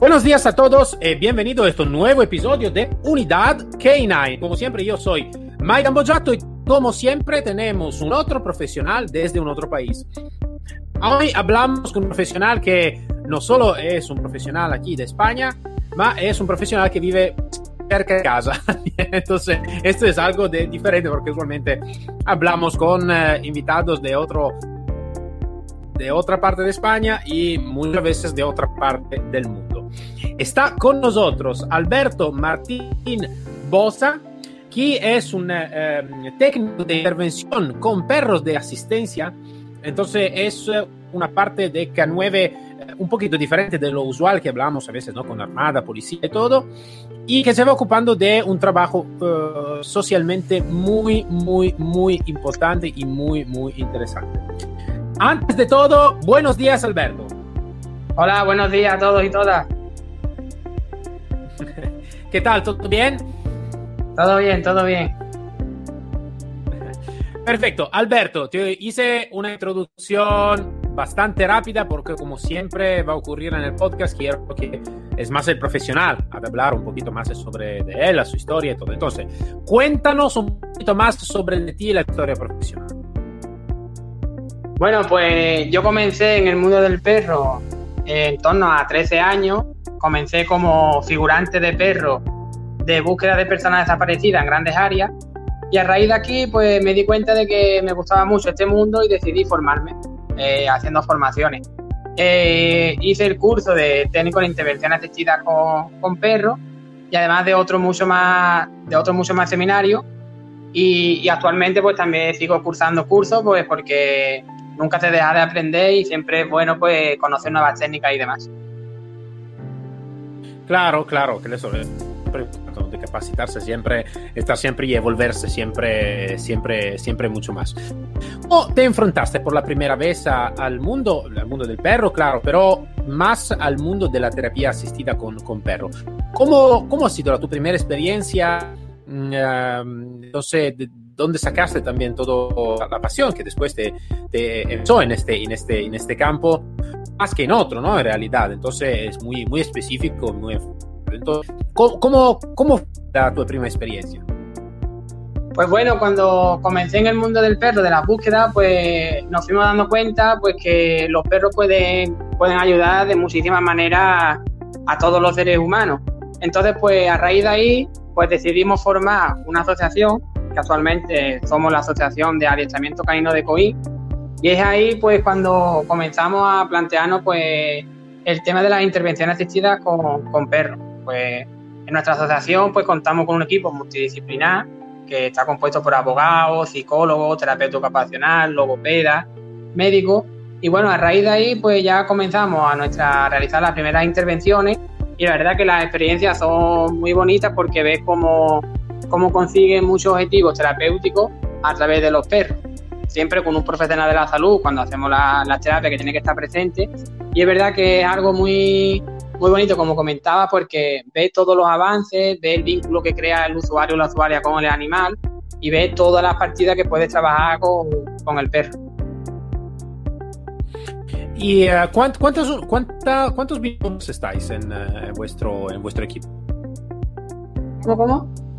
Buenos días a todos y bienvenido a este nuevo episodio de Unidad K9. Como siempre, yo soy Mike Bojato y como siempre tenemos un otro profesional desde un otro país. Hoy hablamos con un profesional que no solo es un profesional aquí de España, ma es un profesional que vive cerca de casa. Entonces, esto es algo de diferente porque usualmente hablamos con uh, invitados de otro de otra parte de España y muchas veces de otra parte del mundo. Está con nosotros Alberto Martín Bosa, que es un eh, técnico de intervención con perros de asistencia. Entonces es una parte de K9 eh, un poquito diferente de lo usual que hablamos a veces, ¿no? Con armada, policía y todo, y que se va ocupando de un trabajo socialmente muy, muy, muy importante y muy, muy interesante. Antes de todo, buenos días, Alberto. Hola, buenos días a todos y todas. ¿Qué tal? ¿Todo bien? Todo bien, todo bien. Perfecto. Alberto, te hice una introducción bastante rápida porque como siempre va a ocurrir en el podcast, quiero que es más el profesional a hablar un poquito más sobre de él, su historia y todo. Entonces, cuéntanos un poquito más sobre de ti y la historia profesional. Bueno, pues yo comencé en el mundo del perro en torno a 13 años. Comencé como figurante de perro de búsqueda de personas desaparecidas en grandes áreas. Y a raíz de aquí, pues me di cuenta de que me gustaba mucho este mundo y decidí formarme, eh, haciendo formaciones. Eh, hice el curso de técnico de intervención asistida con, con perros y además de otros mucho más, de otros mucho más seminarios. Y, y, actualmente pues también sigo cursando cursos pues porque nunca te deja de aprender y siempre es bueno pues conocer nuevas técnicas y demás. Claro, claro, que eso es de capacitarse siempre, estar siempre y evolverse siempre, siempre, siempre mucho más. ¿O te enfrentaste por la primera vez a, al mundo, al mundo del perro, claro, pero más al mundo de la terapia asistida con, con perro? ¿Cómo, ¿Cómo ha sido la, tu primera experiencia? Uh, no sé, de, dónde sacaste también toda la pasión que después te, te empezó en este, en, este, en este campo, más que en otro, ¿no? En realidad, entonces es muy, muy específico, muy... Entonces, ¿cómo, cómo, fue tu primera experiencia? Pues bueno, cuando comencé en el mundo del perro, de la búsqueda, pues nos fuimos dando cuenta pues que los perros pueden, pueden ayudar de muchísimas maneras a todos los seres humanos. Entonces, pues a raíz de ahí, pues decidimos formar una asociación casualmente somos la Asociación de Adiestramiento Canino de COI, y es ahí pues cuando comenzamos a plantearnos pues el tema de las intervenciones asistidas con, perros. Pues en nuestra asociación pues contamos con un equipo multidisciplinar que está compuesto por abogados, psicólogos, terapeuta ocupacional, logopeda, médicos, y bueno, a raíz de ahí pues ya comenzamos a, nuestra, a realizar las primeras intervenciones y la verdad que las experiencias son muy bonitas porque ves como cómo consiguen muchos objetivos terapéuticos a través de los perros. Siempre con un profesional de la salud cuando hacemos la, la terapia que tiene que estar presente. Y es verdad que es algo muy, muy bonito, como comentaba, porque ves todos los avances, ves el vínculo que crea el usuario o la usuaria con el animal y ves todas las partidas que puedes trabajar con, con el perro. ¿Y uh, cuántos, cuánta, cuántos binomos estáis en, uh, en, vuestro, en vuestro equipo? ¿Cómo, cómo?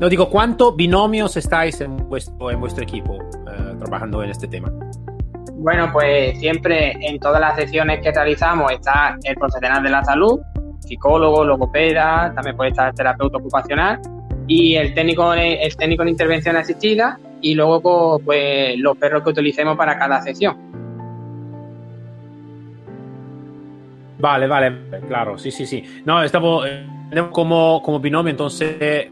No digo, ¿cuántos binomios estáis en vuestro, en vuestro equipo uh, trabajando en este tema? Bueno, pues siempre en todas las sesiones que realizamos está el profesional de la salud, psicólogo, logopeda, también puede estar el terapeuta ocupacional y el técnico, el técnico en intervención asistida y luego pues los perros que utilicemos para cada sesión. Vale, vale, claro, sí, sí, sí. No, estamos como, como binomio, entonces,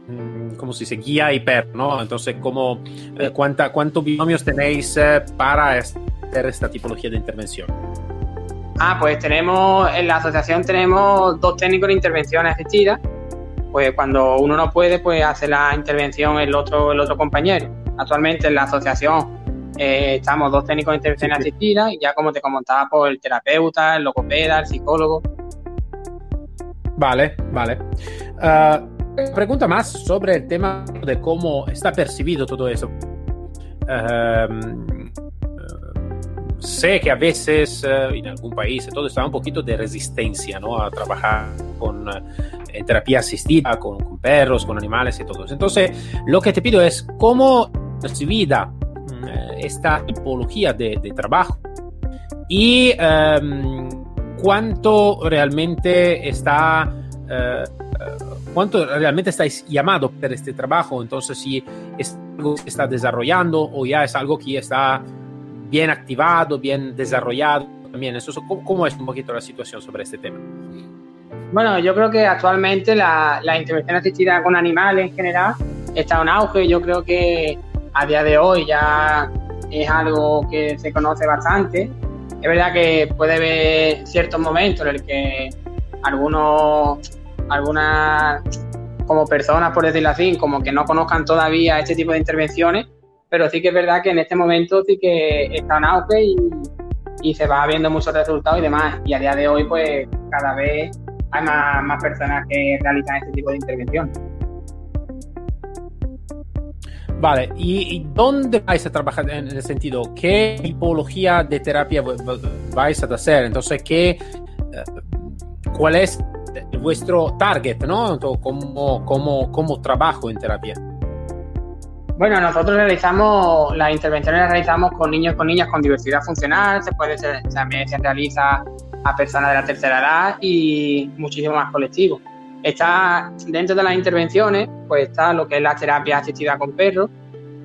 como si se guía y perro, ¿no? Entonces, como, eh, ¿cuánta, ¿cuántos binomios tenéis eh, para hacer esta tipología de intervención? Ah, pues tenemos, en la asociación tenemos dos técnicos de intervención asistida. Pues cuando uno no puede, pues hace la intervención el otro, el otro compañero. Actualmente en la asociación eh, estamos dos técnicos de intervención asistida y ya como te comentaba, pues el terapeuta, el logopeda, el psicólogo. Vale, vale. Uh, pregunta más sobre el tema de cómo está percibido todo eso. Uh, sé que a veces uh, en algún país todo está un poquito de resistencia ¿no? a trabajar con eh, terapia asistida, con, con, perros, con animales y todo. Entonces, lo que te pido es cómo percibida eh, esta tipología de, de trabajo y um, cuánto realmente está uh, cuánto realmente estáis llamado por este trabajo. Entonces si es algo que está desarrollando o ya es algo que está bien activado bien desarrollado también. Eso cómo, cómo es un poquito la situación sobre este tema bueno yo creo que actualmente la, la intervención asistida con animales en general está en auge. Yo creo que a día de hoy ya es algo que se conoce bastante. Es verdad que puede haber ciertos momentos en el que algunos, algunas como personas, por decirlo así, como que no conozcan todavía este tipo de intervenciones, pero sí que es verdad que en este momento sí que está en y se va viendo muchos resultados y demás. Y a día de hoy, pues cada vez hay más, más personas que realizan este tipo de intervenciones. Vale, ¿Y, ¿Y, dónde vais a trabajar en el sentido? ¿Qué tipología de terapia vais a hacer? Entonces, ¿qué, ¿cuál es vuestro target, no? ¿Cómo, cómo, cómo trabajo en terapia? Bueno, nosotros realizamos, las intervenciones las realizamos con niños con niñas con diversidad funcional, se puede ser, también se realiza a personas de la tercera edad y muchísimo más colectivos. Está dentro de las intervenciones, pues está lo que es la terapia asistida con perros,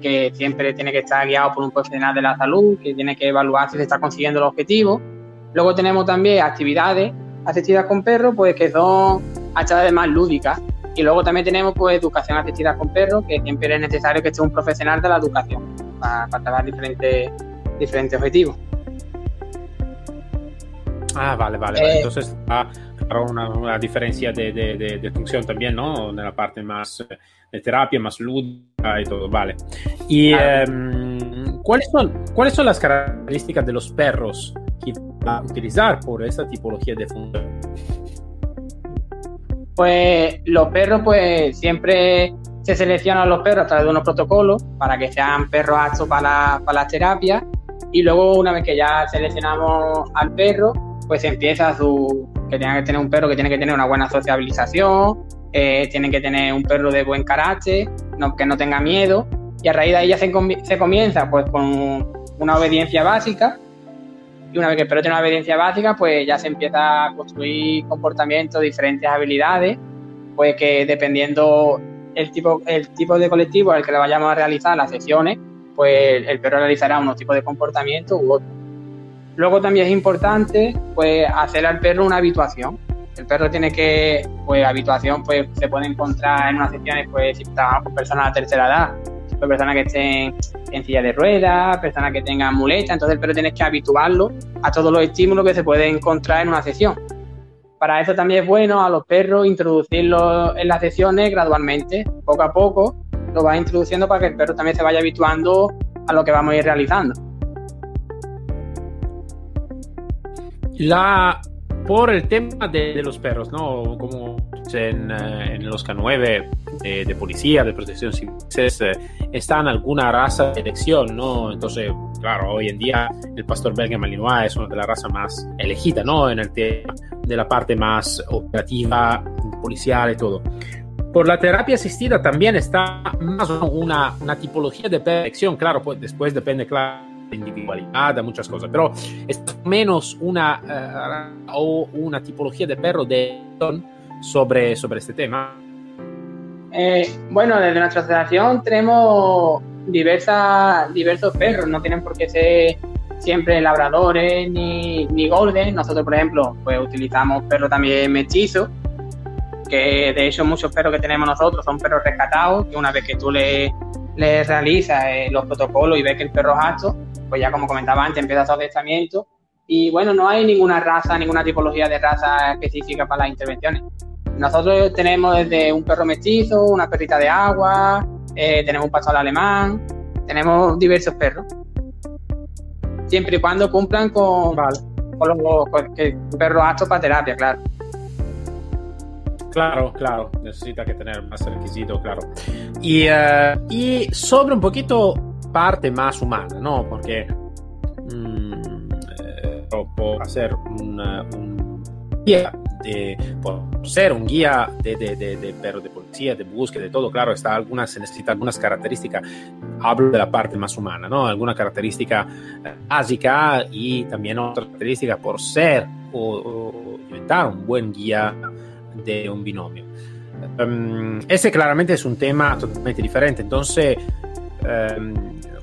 que siempre tiene que estar guiado por un profesional de la salud, que tiene que evaluar si se está consiguiendo el objetivo. Luego tenemos también actividades asistidas con perros, pues que son actividades más lúdicas. Y luego también tenemos pues educación asistida con perros, que siempre es necesario que esté un profesional de la educación para, para diferentes, diferentes objetivos. Ah, vale, vale. Eh, Entonces, ah, una, una diferencia de, de, de, de, función también, ¿no? En la parte más de terapia, más lúdica y todo, vale. Y ah. um, ¿cuáles, son, ¿cuáles son las características de los perros que va a utilizar por esta tipología de función? Pues los perros, pues siempre se seleccionan los perros a través de unos protocolos para que sean perros aptos para, la, para las terapias y luego una vez que ya seleccionamos al perro, pues empieza su, que tiene que tener un perro que tiene que tener una buena sociabilización, eh, tiene que tener un perro de buen carácter, que no tenga miedo, y a raíz de ahí ya se, se, comienza pues con una obediencia básica, y una vez que el perro tiene una obediencia básica, pues ya se empieza a construir comportamientos, diferentes habilidades, pues que dependiendo el tipo, el tipo de colectivo al que le vayamos a realizar las sesiones, pues el perro realizará unos tipos de comportamiento u otros. Luego también es importante pues hacer al perro una habituación. El perro tiene que, pues habituación pues se puede encontrar en unas sesiones pues si trabajamos con personas de tercera edad, pues, personas que estén en silla de ruedas, personas que tengan muleta, entonces el perro tiene que habituarlo a todos los estímulos que se pueden encontrar en una sesión. Para eso también es bueno a los perros introducirlos en las sesiones gradualmente, poco a poco, lo vas introduciendo para que el perro también se vaya habituando a lo que vamos a ir realizando. La, por el tema de, de los perros, ¿no? Como en, eh, en los K9 de, de, policía, de protección civil, eh, está en alguna raza de elección, ¿no? Entonces, claro, hoy en día el pastor belga malinois es una de las razas más elegidas, ¿no? En el tema de la parte más operativa, policial y todo. Por la terapia asistida también está más una, una tipología de elección, claro, pues después depende, claro individualidad, a muchas cosas, pero es menos una uh, o una tipología de perro de sobre, sobre este tema. Eh, bueno, desde nuestra asociación tenemos diversas, diversos perros, no tienen por qué ser siempre labradores ni, ni golden. Nosotros, por ejemplo, pues utilizamos perros también mestizos, que de hecho muchos perros que tenemos nosotros son perros rescatados, que una vez que tú le, le realizas eh, los protocolos y ves que el perro es apto, pues ya como comentaba antes, empieza su adiestramiento Y bueno, no hay ninguna raza, ninguna tipología de raza específica para las intervenciones. Nosotros tenemos desde un perro mestizo, una perrita de agua, eh, tenemos un pastor alemán, tenemos diversos perros. Siempre y cuando cumplan con, con los perros aptos para terapia, claro. Claro, claro, necesita que tener más requisitos, claro. Y, uh, y sobre un poquito parte más humana, ¿no? Porque mmm, eh, por hacer una, un guía, de, por ser un guía de, de, de, de, de policía, de búsqueda, de todo, claro, está algunas, se necesita algunas características, hablo de la parte más humana, ¿no? Alguna característica básica y también otra característica por ser o, o inventar un buen guía de un binomio. Um, ese claramente es un tema totalmente diferente. Entonces, um,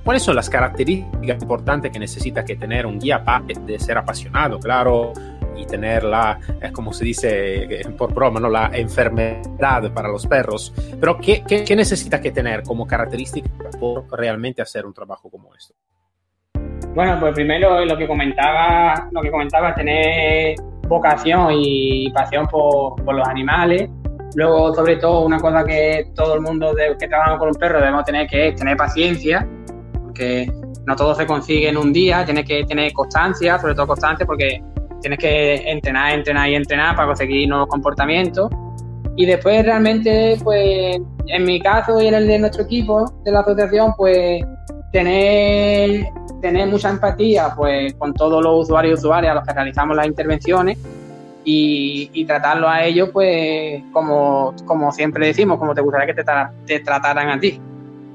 ¿cuáles son las características importantes que necesita que tener un guía de ser apasionado, claro, y tener la, es como se dice por broma, ¿no? la enfermedad para los perros? Pero ¿qué, qué, qué necesita que tener como característica por realmente hacer un trabajo como esto? Bueno, pues primero lo que comentaba, lo que comentaba, tener vocación y pasión por, por, los animales. Luego, sobre todo, una cosa que todo el mundo que trabaja con un perro debemos tener que es tener paciencia, porque no todo se consigue en un día, tienes que tener constancia, sobre todo constancia, porque tienes que entrenar, entrenar y entrenar para conseguir nuevos comportamientos. Y después realmente, pues, en mi caso y en el de nuestro equipo de la asociación, pues, tener tener mucha empatía pues, con todos los usuarios y usuarias a los que realizamos las intervenciones y, y tratarlo a ellos pues como, como siempre decimos, como te gustaría que te, te trataran a ti.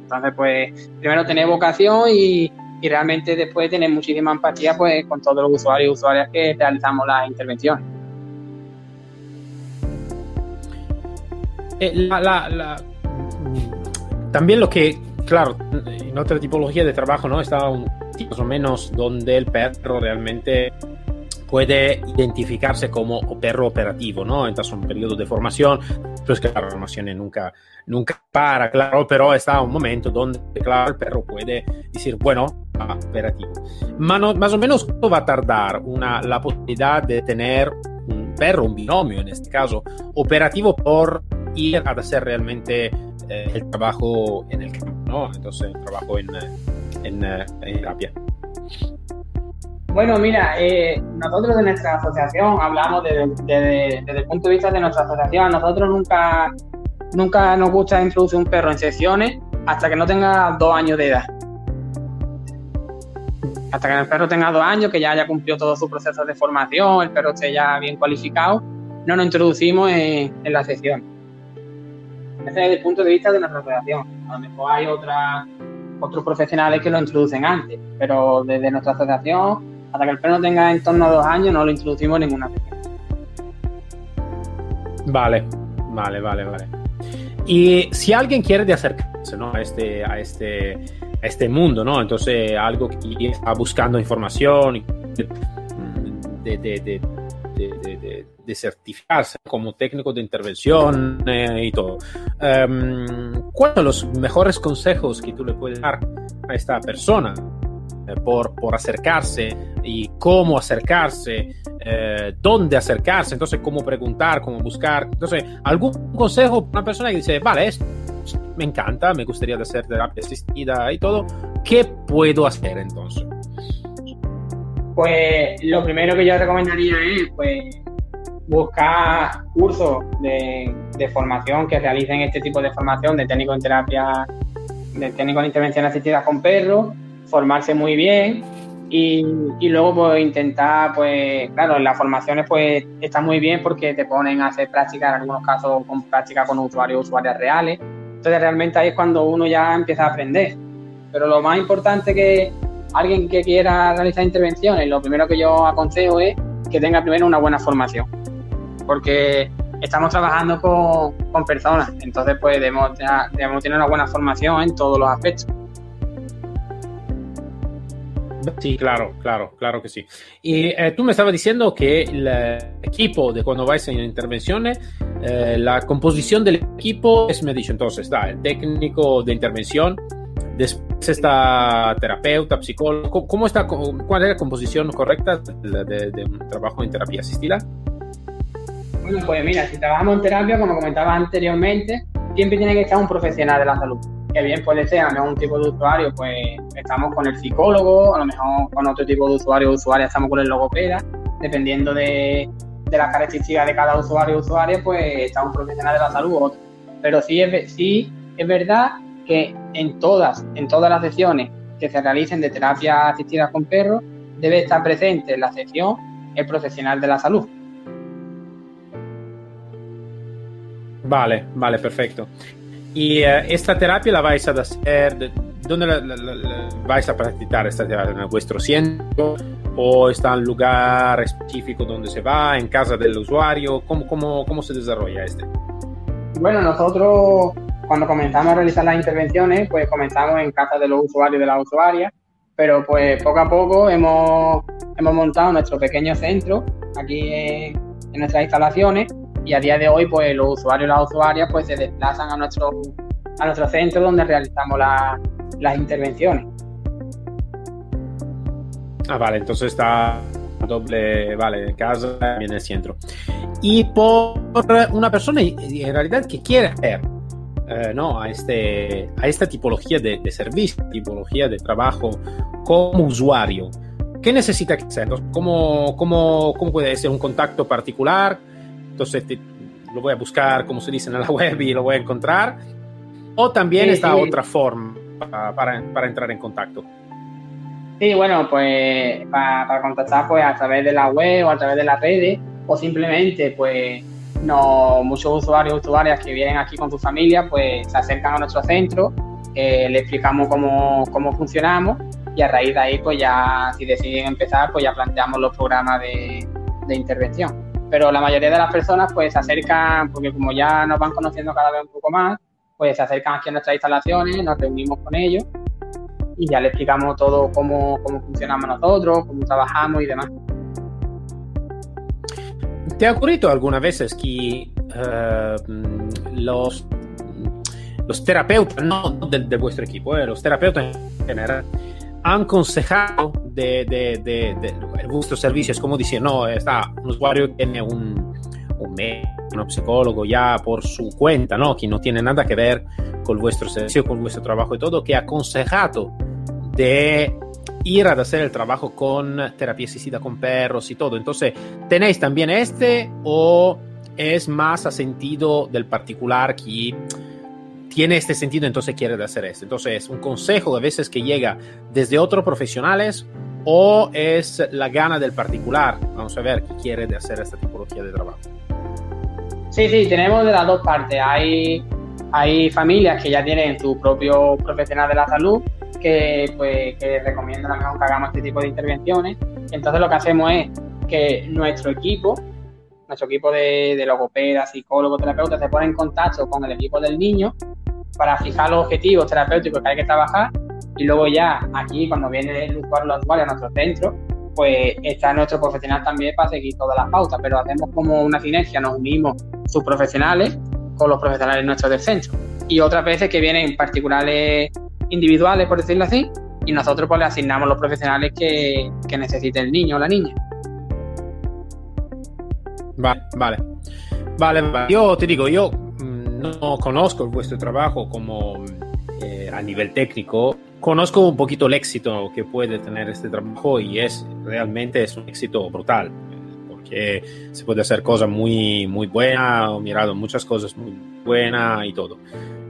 Entonces, pues primero tener vocación y, y, realmente después tener muchísima empatía pues con todos los usuarios y usuarias que realizamos las intervenciones. Eh, la, la, la... También lo que, claro, en otra tipología de trabajo, ¿no? Está un, más o menos donde el perro realmente puede identificarse como perro operativo, ¿no? Entonces un periodo de formación, pero es que la formación nunca, nunca para, claro, pero está un momento donde, claro, el perro puede decir, bueno, operativo. Más, no, más o menos, ¿cuánto va a tardar una, la posibilidad de tener un perro, un binomio en este caso, operativo por ir a hacer realmente eh, el trabajo en el campo, ¿no? Entonces, trabajo en en, eh, en terapia? Bueno, mira, eh, nosotros de nuestra asociación hablamos desde, desde, el punto de vista de nuestra asociación. nosotros nunca, nunca nos gusta introducir un perro en sesiones hasta que no tenga dos años de edad. Hasta que el perro tenga dos años, que ya haya cumplido todos sus procesos de formación, el perro esté ya bien cualificado, no nos introducimos en la sesión. Es el punto de vista de nuestra asociación. A lo mejor hay otros profesionales que lo introducen antes, pero desde nuestra asociación, hasta que el perro tenga en torno a dos años, no lo introducimos en ninguna sesión. Vale, vale, vale, vale. Y si alguien quiere acercarse ¿no? a, este, a, este, a este mundo, ¿no? Entonces, algo que está buscando información de, de, de, de, de certificarse como técnico de intervención eh, y todo. Um, ¿Cuáles son los mejores consejos que tú le puedes dar a esta persona eh, por, por acercarse y cómo acercarse, eh, dónde acercarse, entonces cómo preguntar, cómo buscar? Entonces, ¿algún consejo para una persona que dice, vale, me encanta, me gustaría hacer terapia asistida y todo, ¿qué puedo hacer entonces? Pues lo primero que yo recomendaría es pues buscar cursos de, formación que realicen este tipo de formación de técnico en terapia, de técnico en intervención asistida con perros, formarse muy bien y, luego pues intentar, pues claro, las formaciones pues está muy bien porque te ponen a hacer prácticas, en algunos casos con práctica con usuarios, usuarias reales. Entonces realmente ahí es cuando uno ya empieza a aprender. Pero lo más importante que alguien que quiera realizar intervenciones, lo primero que yo aconsejo es que tenga primero una buena formación porque estamos trabajando con, con personas, entonces pues debemos, debemos, tener una buena formación en todos los aspectos. Sí, claro, claro, claro que sí. Y eh, tú me estabas diciendo que el equipo de cuando vais en intervenciones, eh, la composición del equipo es, me dicho, entonces está el técnico de intervención, después esta terapeuta, psicólogo? ¿Cómo, está, ¿Cuál es la composición correcta de, un trabajo en terapia asistida? Bueno, pues mira, si trabajamos en terapia, como comentaba anteriormente, siempre tiene que estar un profesional de la salud. Que bien puede ser a lo mejor un tipo de usuario, pues estamos con el psicólogo, a lo mejor con otro tipo de usuario o usuaria estamos con el logopeda, dependiendo de, las características de cada usuario o usuaria, pues está un profesional de la salud o otro. Pero sí es, sí es verdad que en todas, en todas las sesiones que se realicen de terapia asistida con perros, debe estar presente en la sesión el profesional de la salud. Vale, vale, perfecto. ¿Y eh, esta terapia la vais a hacer? ¿Dónde la, vais a practicar esta terapia? ¿En vuestro centro? ¿O está en lugar específico donde se va? ¿En casa del usuario? ¿Cómo, cómo, cómo se desarrolla este? Bueno, nosotros cuando comenzamos a realizar las intervenciones, pues comenzamos en casa de los usuarios y de las usuarias, pero pues poco a poco hemos, hemos montado nuestro pequeño centro aquí en, nuestras instalaciones y a día de hoy pues los usuarios y las usuarias pues se desplazan a nuestro, a nuestro centro donde realizamos las intervenciones. Ah, vale, entonces está doble, vale, casa en el centro. Y por una persona en realidad que quiere hacer eh, no, a, este, a esta tipología de, servicio, tipología de trabajo como usuario. ¿Qué necesita hacer? ¿Cómo, cómo, cómo puede ser un contacto particular? Entonces lo voy a buscar, como se dice en la web, y lo voy a encontrar. O también está otra forma para, para, entrar en contacto. Sí, bueno, pues para, para, contactar pues a través de la web o a través de las redes o simplemente pues no, muchos usuarios usuarias que vienen aquí con su familia, pues se acercan a nuestro centro, eh, le explicamos cómo, cómo funcionamos y a raíz de ahí, pues ya, si deciden empezar, pues ya planteamos los programas de, de intervención. Pero la mayoría de las personas, pues se acercan, porque como ya nos van conociendo cada vez un poco más, pues se acercan aquí a nuestras instalaciones, nos reunimos con ellos y ya le explicamos todo cómo, cómo funcionamos nosotros, cómo trabajamos y demás. ¿Te ha ocurrido alguna vez que eh, los, los terapeutas, no de, vuestro equipo, eh, los terapeutas en general, han aconsejado de, de, de, vuestro servicio? Es como decir, no, está un usuario tiene un, un médico, un psicólogo ya por su cuenta, ¿no? que no tiene nada que ver con vuestro servicio, con vuestro trabajo y todo, que ha aconsejado de ir a hacer el trabajo con terapia asistida con perros y todo. Entonces, ¿tenéis también este o es más a sentido del particular que tiene este sentido, entonces quiere hacer esto? Entonces, un consejo a veces que llega desde otros profesionales o es la gana del particular. Vamos a ver qué quiere de hacer esta tipología de trabajo. Sí, sí, tenemos de las dos partes. Hay, hay familias que ya tienen su propio profesional de la salud que, pues, que recomiendan a lo mejor que hagamos este tipo de intervenciones. Entonces lo que hacemos es que nuestro equipo, nuestro equipo de, de logopedas, psicólogos, terapeutas, se pone en contacto con el equipo del niño para fijar los objetivos terapéuticos que hay que trabajar y luego ya aquí cuando viene el usuario usuaria a nuestro centro, pues está nuestro profesional también para seguir todas las pautas, pero hacemos como una sinergia, nos unimos sus profesionales con los profesionales nuestros del centro. Y otras veces que vienen particulares individuales, por decirlo así, y nosotros pues le asignamos los profesionales que, que necesite el niño o la niña. Vale, vale. Vale, yo te digo, yo mm, no conozco vuestro trabajo como eh, a nivel técnico, conozco un poquito el éxito que puede tener este trabajo y es realmente es un éxito brutal porque se puede hacer cosas muy muy buenas, he mirado muchas cosas muy buenas y todo.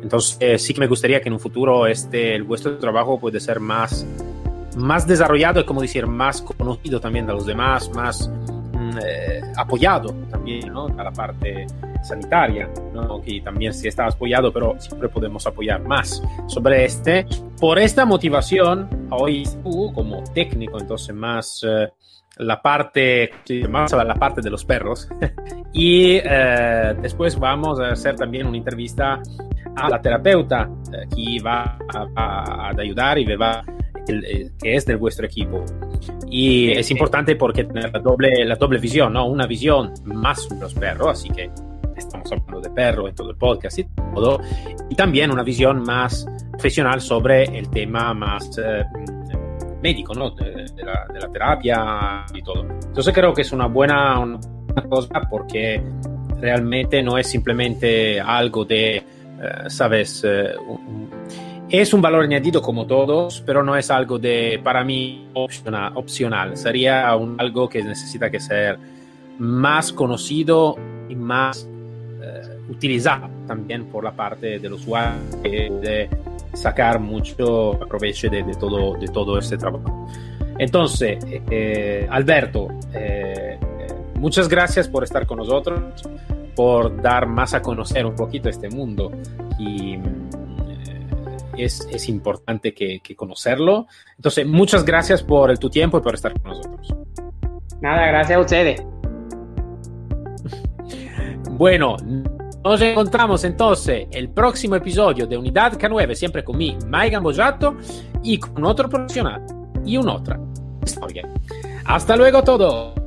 Entonces, sí que me gustaría que en un futuro este, el vuestro trabajo puede ser más, más desarrollado y, como decir, más conocido también de los demás, más mm, eh, apoyado también, ¿no? A la parte sanitaria, ¿no? Que también sí está apoyado, pero siempre podemos apoyar más sobre este. Por esta motivación, hoy tú, como técnico, entonces más... Eh, la parte, más la parte de los perros. y eh, después vamos a hacer también una entrevista a la terapeuta eh, que va a, ayudar y va que es de vuestro equipo. Y es importante porque tener la doble, la doble visión, ¿no? Una visión más los perros, así que estamos hablando de perro en todo el podcast y todo, y también una visión más profesional sobre el tema más eh, médico, ¿no? De, la, de, la, terapia y todo. Entonces creo que es una buena, una cosa porque realmente no es simplemente algo de, uh, sabes, uh, es un valor añadido como todos, pero no es algo de, para mí, opcional. opcional. Sería un, algo que necesita que ser más conocido y más utilizado también por la parte del usuario de sacar mucho provecho de, de, todo, de todo este trabajo. Entonces, eh, Alberto, eh, muchas gracias por estar con nosotros, por dar más a conocer un poquito este mundo y eh, es, es, importante que, que, conocerlo. Entonces, muchas gracias por el, tu tiempo y por estar con nosotros. Nada, gracias a ustedes. bueno, nos encontramos entonces el próximo episodio de Unidad K9, siempre con mi Maigan y con otro profesional y una otra historia. Hasta luego todo.